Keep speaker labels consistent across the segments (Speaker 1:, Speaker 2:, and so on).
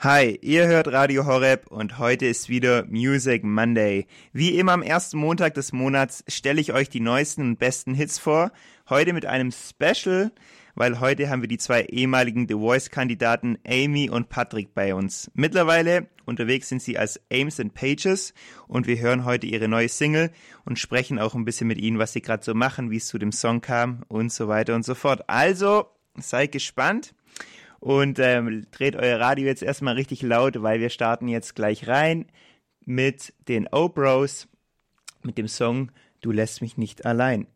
Speaker 1: Hi, ihr hört Radio Horeb und heute ist wieder Music Monday. Wie immer am ersten Montag des Monats stelle ich euch die neuesten und besten Hits vor. Heute mit einem Special, weil heute haben wir die zwei ehemaligen The Voice-Kandidaten Amy und Patrick bei uns. Mittlerweile unterwegs sind sie als Ames and Pages und wir hören heute ihre neue Single und sprechen auch ein bisschen mit ihnen, was sie gerade so machen, wie es zu dem Song kam und so weiter und so fort. Also, seid gespannt. Und ähm, dreht euer Radio jetzt erstmal richtig laut, weil wir starten jetzt gleich rein mit den O-Bros mit dem Song Du lässt mich nicht allein.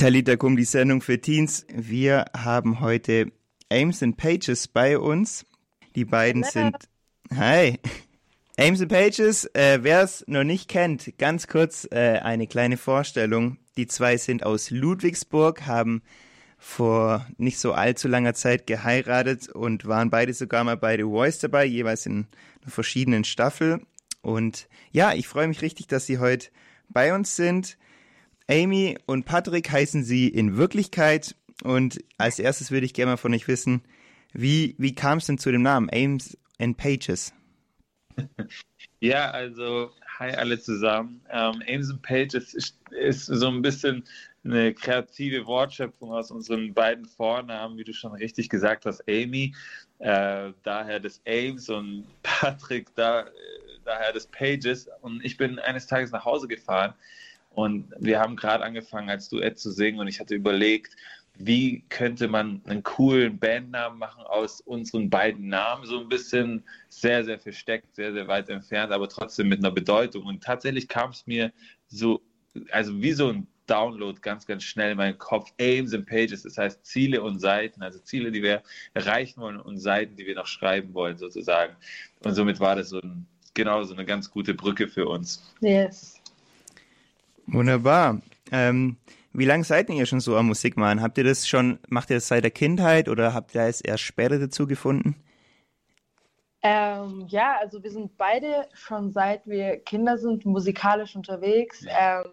Speaker 1: Talita Kum, die Sendung für Teens. Wir haben heute Ames and Pages bei uns. Die beiden Hello. sind. Hi. Ames and Pages, äh, wer es noch nicht kennt, ganz kurz äh, eine kleine Vorstellung. Die zwei sind aus Ludwigsburg, haben vor nicht so allzu langer Zeit geheiratet und waren beide sogar mal bei The Voice dabei, jeweils in einer verschiedenen Staffel. Und ja, ich freue mich richtig, dass sie heute bei uns sind. Amy und Patrick heißen sie in Wirklichkeit. Und als erstes würde ich gerne mal von euch wissen, wie, wie kam es denn zu dem Namen Ames and Pages?
Speaker 2: Ja, also hi alle zusammen. Ähm, Ames and Pages ist, ist, so ein bisschen eine kreative Wortschöpfung aus unseren beiden Vornamen, wie du schon richtig gesagt hast, Amy, äh, daher des Ames und Patrick, da, äh, daher des Pages. Und ich bin eines Tages nach Hause gefahren und wir haben gerade angefangen als Duett zu singen und ich hatte überlegt, wie könnte man einen coolen Bandnamen machen aus unseren beiden Namen, so ein bisschen sehr, sehr versteckt, sehr, sehr weit entfernt, aber trotzdem mit einer Bedeutung. Und tatsächlich kam es mir so, also wie so ein Download ganz, ganz schnell in meinen Kopf. Aims and Pages, das heißt Ziele und Seiten, also Ziele, die wir erreichen wollen und Seiten, die wir noch schreiben wollen, sozusagen. Und somit war das so ein, genau so eine ganz gute Brücke für uns.
Speaker 3: Yes.
Speaker 1: Wunderbar. Ähm, wie lange seid ihr schon so am Musik machen? Habt ihr das schon, macht ihr das seit der Kindheit oder habt ihr es erst später dazu gefunden?
Speaker 3: Ähm, ja, also wir sind beide schon seit wir Kinder sind musikalisch unterwegs. Ähm,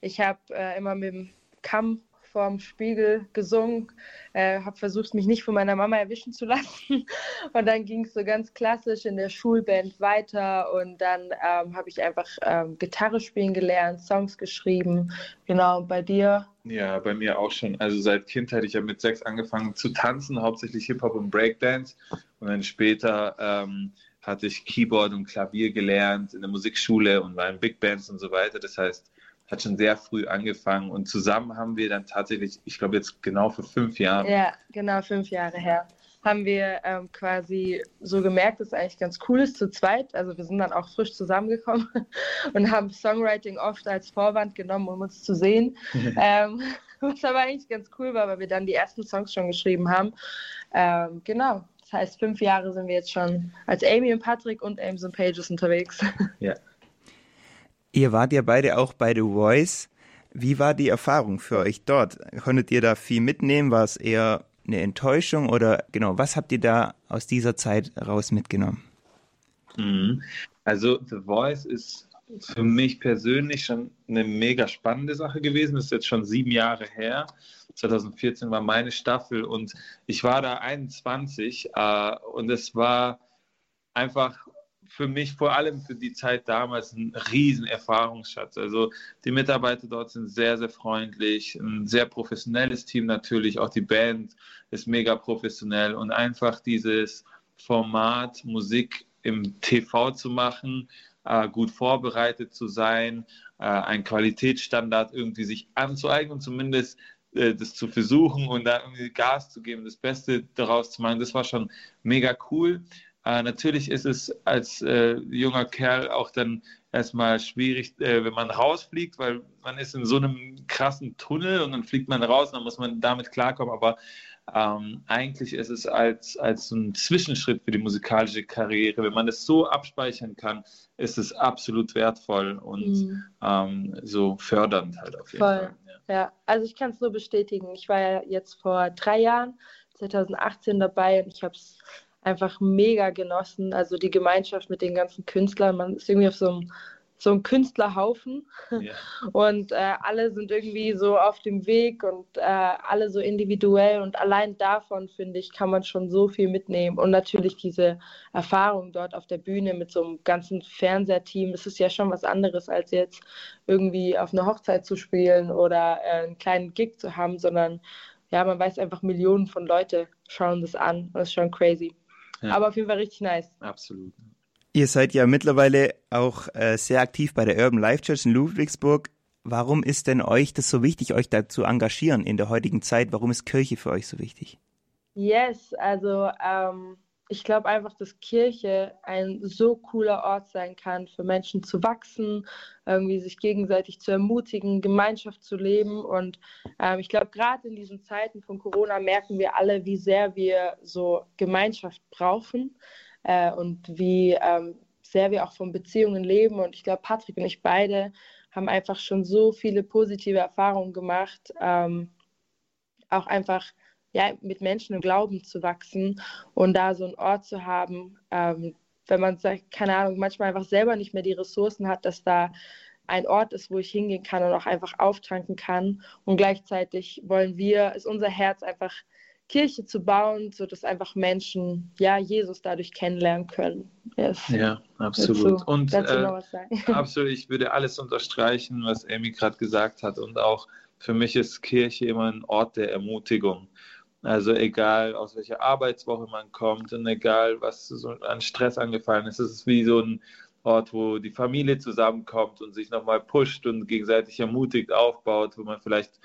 Speaker 3: ich habe äh, immer mit dem Kamm vorm Spiegel gesungen, äh, habe versucht, mich nicht von meiner Mama erwischen zu lassen. Und dann ging es so ganz klassisch in der Schulband weiter und dann ähm, habe ich einfach ähm, Gitarre spielen gelernt, Songs geschrieben. Genau, bei dir?
Speaker 2: Ja, bei mir auch schon. Also seit Kindheit, ich habe mit sechs angefangen zu tanzen, hauptsächlich Hip-Hop und Breakdance. Und dann später ähm, hatte ich Keyboard und Klavier gelernt in der Musikschule und war in Big Bands und so weiter. Das heißt, hat schon sehr früh angefangen und zusammen haben wir dann tatsächlich, ich glaube jetzt genau vor fünf Jahren.
Speaker 3: Ja, genau fünf Jahre her, haben wir ähm, quasi so gemerkt, dass es eigentlich ganz cool ist zu zweit. Also wir sind dann auch frisch zusammengekommen und haben Songwriting oft als Vorwand genommen, um uns zu sehen. ähm, was aber eigentlich ganz cool war, weil wir dann die ersten Songs schon geschrieben haben. Ähm, genau. Das heißt, fünf Jahre sind wir jetzt schon als Amy und Patrick und Ames und Pages unterwegs.
Speaker 2: Ja.
Speaker 1: Ihr wart ja beide auch bei The Voice. Wie war die Erfahrung für euch dort? Konntet ihr da viel mitnehmen? War es eher eine Enttäuschung oder genau, was habt ihr da aus dieser Zeit raus mitgenommen?
Speaker 2: Mhm. Also The Voice ist für mich persönlich schon eine mega spannende Sache gewesen. Das ist jetzt schon sieben Jahre her. 2014 war meine Staffel und ich war da 21 äh, und es war einfach für mich vor allem für die Zeit damals ein riesen Erfahrungsschatz. Also die Mitarbeiter dort sind sehr, sehr freundlich, ein sehr professionelles Team natürlich, auch die Band ist mega professionell und einfach dieses Format Musik im TV zu machen, äh, gut vorbereitet zu sein, äh, einen Qualitätsstandard irgendwie sich anzueignen, zumindest äh, das zu versuchen und da irgendwie Gas zu geben, das Beste daraus zu machen, das war schon mega cool. Äh, natürlich ist es als äh, junger Kerl auch dann erstmal schwierig, äh, wenn man rausfliegt, weil man ist in so einem krassen Tunnel und dann fliegt man raus und dann muss man damit klarkommen. Aber ähm, eigentlich ist es als, als ein Zwischenschritt für die musikalische Karriere. Wenn man es so abspeichern kann, ist es absolut wertvoll und mhm. ähm, so fördernd halt auf jeden
Speaker 3: Voll. Fall. Ja. ja, also ich kann es nur bestätigen. Ich war ja jetzt vor drei Jahren 2018 dabei und ich habe es einfach mega genossen. Also die Gemeinschaft mit den ganzen Künstlern, man ist irgendwie auf so einem so ein Künstlerhaufen ja. und äh, alle sind irgendwie so auf dem Weg und äh, alle so individuell und allein davon finde ich kann man schon so viel mitnehmen und natürlich diese Erfahrung dort auf der Bühne mit so einem ganzen Fernsehteam, das ist ja schon was anderes als jetzt irgendwie auf einer Hochzeit zu spielen oder äh, einen kleinen Gig zu haben, sondern ja, man weiß einfach Millionen von Leute schauen das an das ist schon crazy. Ja. Aber auf jeden Fall richtig nice.
Speaker 2: Absolut.
Speaker 1: Ihr seid ja mittlerweile auch äh, sehr aktiv bei der Urban Life Church in Ludwigsburg. Warum ist denn euch das so wichtig, euch da zu engagieren in der heutigen Zeit? Warum ist Kirche für euch so wichtig?
Speaker 3: Yes, also ähm, ich glaube einfach, dass Kirche ein so cooler Ort sein kann, für Menschen zu wachsen, irgendwie sich gegenseitig zu ermutigen, Gemeinschaft zu leben. Und ähm, ich glaube, gerade in diesen Zeiten von Corona merken wir alle, wie sehr wir so Gemeinschaft brauchen äh, und wie ähm, sehr wir auch von Beziehungen leben. Und ich glaube, Patrick und ich beide haben einfach schon so viele positive Erfahrungen gemacht, ähm, auch einfach ja, mit Menschen im Glauben zu wachsen und da so einen Ort zu haben, ähm, wenn man sagt, keine Ahnung, manchmal einfach selber nicht mehr die Ressourcen hat, dass da ein Ort ist, wo ich hingehen kann und auch einfach auftanken kann. Und gleichzeitig wollen wir, ist unser Herz einfach Kirche zu bauen, sodass einfach Menschen ja Jesus dadurch kennenlernen können.
Speaker 2: Yes. Ja, absolut. Dazu, und dazu äh, absolut, ich würde alles unterstreichen, was Amy gerade gesagt hat. Und auch für mich ist Kirche immer ein Ort der Ermutigung. Also egal aus welcher Arbeitswoche man kommt und egal was so an Stress angefallen ist, es ist wie so ein Ort, wo die Familie zusammenkommt und sich nochmal pusht und gegenseitig ermutigt aufbaut, wo man vielleicht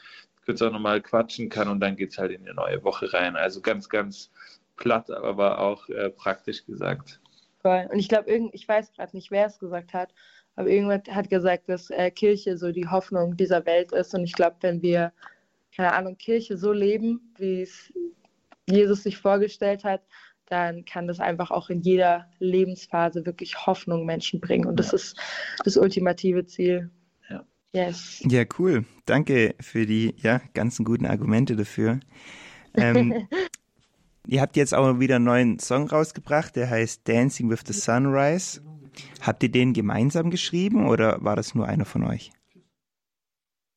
Speaker 2: kurz auch nochmal quatschen kann und dann geht es halt in die neue Woche rein. Also ganz, ganz platt, aber auch äh, praktisch gesagt.
Speaker 3: Voll. Und ich glaube, ich weiß gerade nicht, wer es gesagt hat, aber irgendwer hat gesagt, dass äh, Kirche so die Hoffnung dieser Welt ist. Und ich glaube, wenn wir, keine Ahnung, Kirche so leben, wie es Jesus sich vorgestellt hat, dann kann das einfach auch in jeder Lebensphase wirklich Hoffnung Menschen bringen. Und das ist das ultimative Ziel.
Speaker 1: Yes. Ja, cool. Danke für die ja, ganzen guten Argumente dafür. Ähm, ihr habt jetzt auch wieder einen neuen Song rausgebracht, der heißt Dancing with the Sunrise. Habt ihr den gemeinsam geschrieben oder war das nur einer von euch?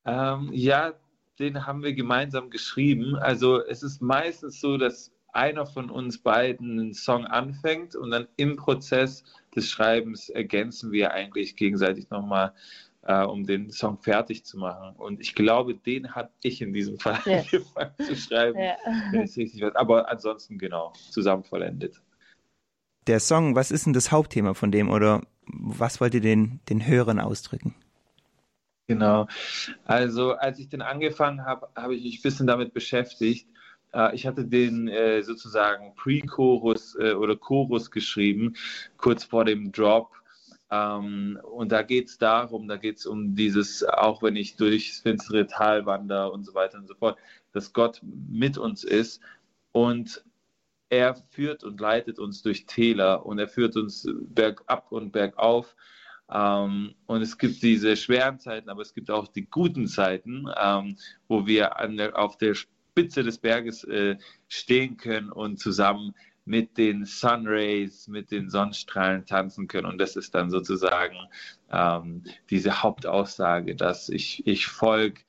Speaker 2: Ähm, ja, den haben wir gemeinsam geschrieben. Also es ist meistens so, dass einer von uns beiden einen Song anfängt und dann im Prozess des Schreibens ergänzen wir eigentlich gegenseitig nochmal äh, um den Song fertig zu machen. Und ich glaube, den hat ich in diesem Fall ja. angefangen zu schreiben. Ja. Aber ansonsten genau, zusammen vollendet.
Speaker 1: Der Song, was ist denn das Hauptthema von dem oder was wollt ihr den, den Hörern ausdrücken?
Speaker 2: Genau. Also als ich den angefangen habe, habe ich mich ein bisschen damit beschäftigt. Äh, ich hatte den äh, sozusagen Pre-Chorus äh, oder Chorus geschrieben, kurz vor dem Drop ähm, und da geht es darum, da geht es um dieses, auch wenn ich durchs finstere Tal wandere und so weiter und so fort, dass Gott mit uns ist und er führt und leitet uns durch Täler und er führt uns bergab und bergauf. Ähm, und es gibt diese schweren Zeiten, aber es gibt auch die guten Zeiten, ähm, wo wir der, auf der Spitze des Berges äh, stehen können und zusammen mit den Sunrays, mit den Sonnenstrahlen tanzen können. Und das ist dann sozusagen ähm, diese Hauptaussage, dass ich, ich folge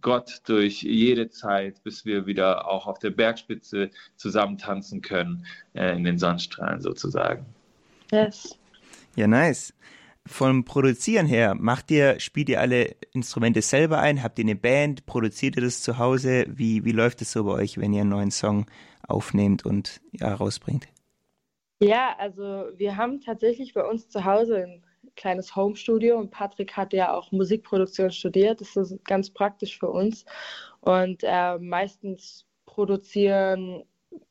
Speaker 2: Gott durch jede Zeit, bis wir wieder auch auf der Bergspitze zusammen tanzen können, äh, in den Sonnenstrahlen sozusagen.
Speaker 3: Yes.
Speaker 1: Ja, nice. Vom Produzieren her, macht ihr, spielt ihr alle Instrumente selber ein? Habt ihr eine Band? Produziert ihr das zu Hause? Wie, wie läuft es so bei euch, wenn ihr einen neuen Song aufnehmt und ja, rausbringt?
Speaker 3: Ja, also wir haben tatsächlich bei uns zu Hause ein kleines Home-Studio und Patrick hat ja auch Musikproduktion studiert. Das ist ganz praktisch für uns. Und äh, meistens produzieren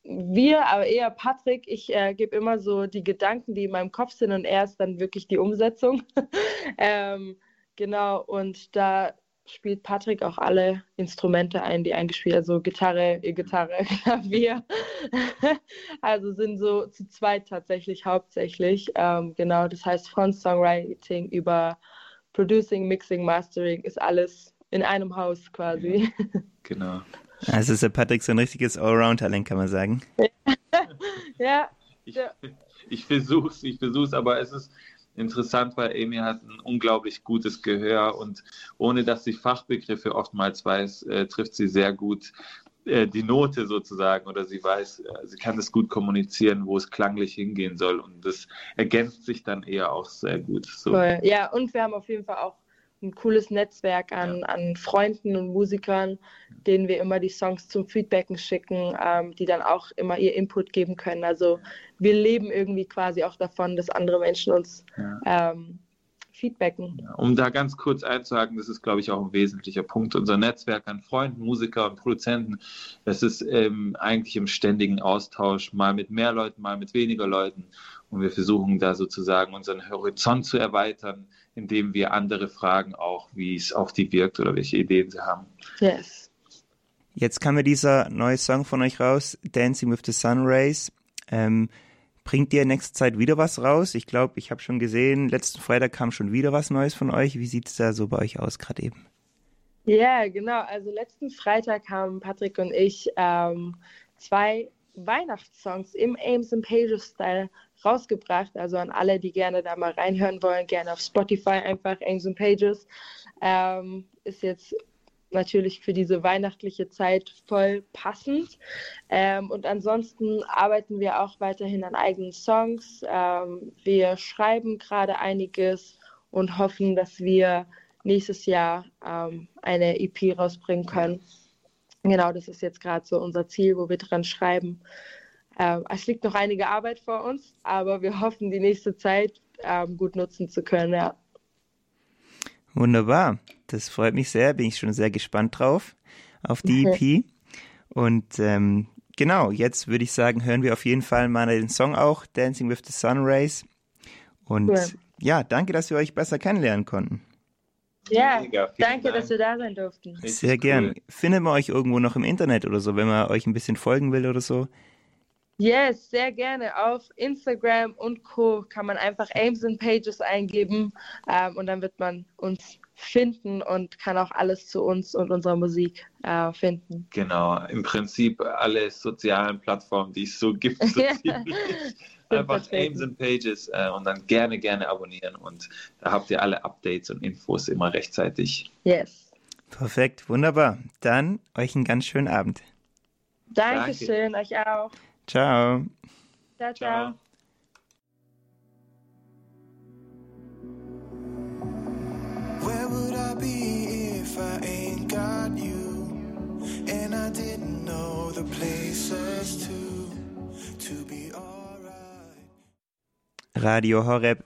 Speaker 3: wir, aber eher Patrick. Ich äh, gebe immer so die Gedanken, die in meinem Kopf sind und er ist dann wirklich die Umsetzung. ähm, genau, und da spielt Patrick auch alle Instrumente ein, die eingespielt, also Gitarre, E-Gitarre, Klavier. also sind so zu zweit tatsächlich hauptsächlich. Ähm, genau, das heißt von Songwriting über Producing, Mixing, Mastering ist alles in einem Haus quasi.
Speaker 2: Genau.
Speaker 1: Also ist der Patrick so ein richtiges Allround-Talent, kann man sagen.
Speaker 3: ja.
Speaker 2: Ich, ich versuch's, ich versuch's, aber es ist interessant, weil Amy hat ein unglaublich gutes Gehör und ohne dass sie Fachbegriffe oftmals weiß, äh, trifft sie sehr gut äh, die Note sozusagen oder sie weiß, äh, sie kann das gut kommunizieren, wo es klanglich hingehen soll und das ergänzt sich dann eher auch sehr gut.
Speaker 3: So. Cool. Ja, und wir haben auf jeden Fall auch ein cooles Netzwerk an, ja. an Freunden und Musikern, denen wir immer die Songs zum Feedbacken schicken, ähm, die dann auch immer ihr Input geben können. Also wir leben irgendwie quasi auch davon, dass andere Menschen uns ja. ähm, feedbacken.
Speaker 2: Ja, um da ganz kurz einzuhaken, das ist, glaube ich, auch ein wesentlicher Punkt. Unser Netzwerk an Freunden, Musiker und Produzenten, das ist ähm, eigentlich im ständigen Austausch, mal mit mehr Leuten, mal mit weniger Leuten. Und wir versuchen da sozusagen unseren Horizont zu erweitern, indem wir andere fragen, auch wie es auf die wirkt oder welche Ideen sie haben.
Speaker 3: Yes.
Speaker 1: Jetzt kam ja dieser neue Song von euch raus, Dancing with the Sun Rays. Ähm, bringt ihr nächste Zeit wieder was raus? Ich glaube, ich habe schon gesehen, letzten Freitag kam schon wieder was Neues von euch. Wie sieht es da so bei euch aus gerade eben?
Speaker 3: Ja, genau. Also letzten Freitag haben Patrick und ich ähm, zwei Weihnachtssongs im Ames and Pages Style rausgebracht. Also an alle, die gerne da mal reinhören wollen, gerne auf Spotify einfach Ames and Pages. Ähm, ist jetzt natürlich für diese weihnachtliche Zeit voll passend. Ähm, und ansonsten arbeiten wir auch weiterhin an eigenen Songs. Ähm, wir schreiben gerade einiges und hoffen, dass wir nächstes Jahr ähm, eine EP rausbringen können. Genau, das ist jetzt gerade so unser Ziel, wo wir dran schreiben. Ähm, es liegt noch einige Arbeit vor uns, aber wir hoffen, die nächste Zeit ähm, gut nutzen zu können. Ja.
Speaker 1: Wunderbar. Das freut mich sehr. Bin ich schon sehr gespannt drauf auf die EP. Und ähm, genau, jetzt würde ich sagen, hören wir auf jeden Fall mal den Song auch, Dancing with the Sun Rays. Und cool. ja, danke, dass wir euch besser kennenlernen konnten.
Speaker 3: Ja, Mega, danke, Dank. dass wir da sein durften.
Speaker 1: Sehr gern. Findet man euch irgendwo noch im Internet oder so, wenn man euch ein bisschen folgen will oder so?
Speaker 3: Yes, sehr gerne. Auf Instagram und Co. kann man einfach Aims and Pages eingeben ähm, und dann wird man uns finden und kann auch alles zu uns und unserer Musik äh, finden.
Speaker 2: Genau, im Prinzip alle sozialen Plattformen, die es so gibt. So einfach Aims and Pages äh, und dann gerne, gerne abonnieren und da habt ihr alle Updates und Infos immer rechtzeitig.
Speaker 3: Yes.
Speaker 1: Perfekt, wunderbar. Dann euch einen ganz schönen Abend.
Speaker 3: Dankeschön, Danke. euch auch.
Speaker 1: Ciao.
Speaker 3: Ciao, ciao. Where would I be if I ain't got you? And I didn't know the places to, to be alright.
Speaker 1: Radio Horeb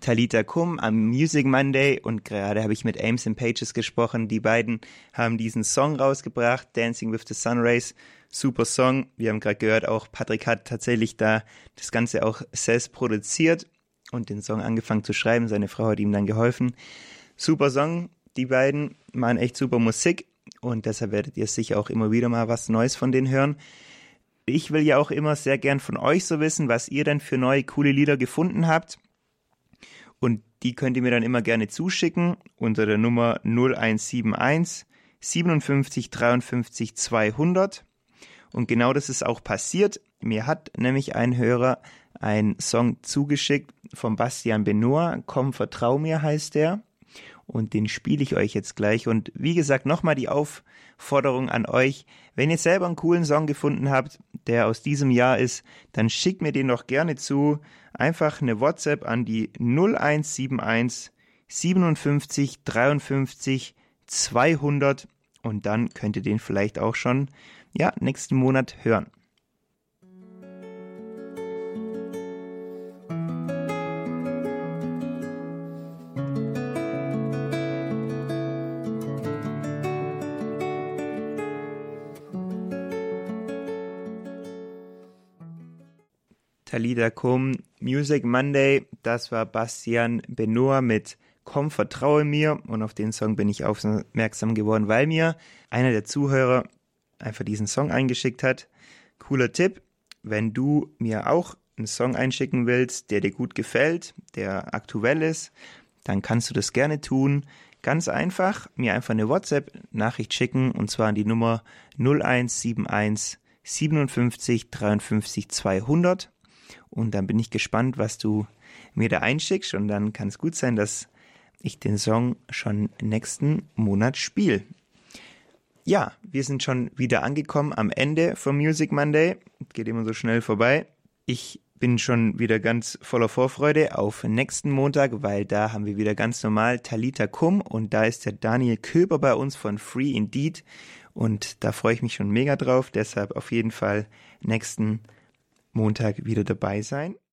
Speaker 1: Talita Kum am Music Monday und gerade habe ich mit Ames and Pages gesprochen. Die beiden haben diesen Song rausgebracht, Dancing with the Sun Rays super Song. Wir haben gerade gehört, auch Patrick hat tatsächlich da das Ganze auch selbst produziert und den Song angefangen zu schreiben. Seine Frau hat ihm dann geholfen. Super Song. Die beiden machen echt super Musik und deshalb werdet ihr sicher auch immer wieder mal was Neues von denen hören. Ich will ja auch immer sehr gern von euch so wissen, was ihr denn für neue coole Lieder gefunden habt. Und die könnt ihr mir dann immer gerne zuschicken unter der Nummer 0171 57 53 200. Und genau das ist auch passiert. Mir hat nämlich ein Hörer einen Song zugeschickt von Bastian Benoit. Komm, vertrau mir heißt der. Und den spiele ich euch jetzt gleich. Und wie gesagt, nochmal die Aufforderung an euch. Wenn ihr selber einen coolen Song gefunden habt, der aus diesem Jahr ist, dann schickt mir den doch gerne zu. Einfach eine WhatsApp an die 0171 57 53 200 und dann könnt ihr den vielleicht auch schon ja, nächsten Monat hören. Kum, Music Monday, das war Bastian Benoit mit Komm, vertraue mir und auf den Song bin ich aufmerksam geworden, weil mir einer der Zuhörer einfach diesen Song eingeschickt hat. Cooler Tipp, wenn du mir auch einen Song einschicken willst, der dir gut gefällt, der aktuell ist, dann kannst du das gerne tun. Ganz einfach, mir einfach eine WhatsApp-Nachricht schicken und zwar an die Nummer 0171 57 53 200 und dann bin ich gespannt, was du mir da einschickst und dann kann es gut sein, dass ich den Song schon nächsten Monat spiele. Ja, wir sind schon wieder angekommen am Ende vom Music Monday. Geht immer so schnell vorbei. Ich bin schon wieder ganz voller Vorfreude auf nächsten Montag, weil da haben wir wieder ganz normal Talita Kum und da ist der Daniel Köber bei uns von Free Indeed und da freue ich mich schon mega drauf. Deshalb auf jeden Fall nächsten Montag wieder dabei sein.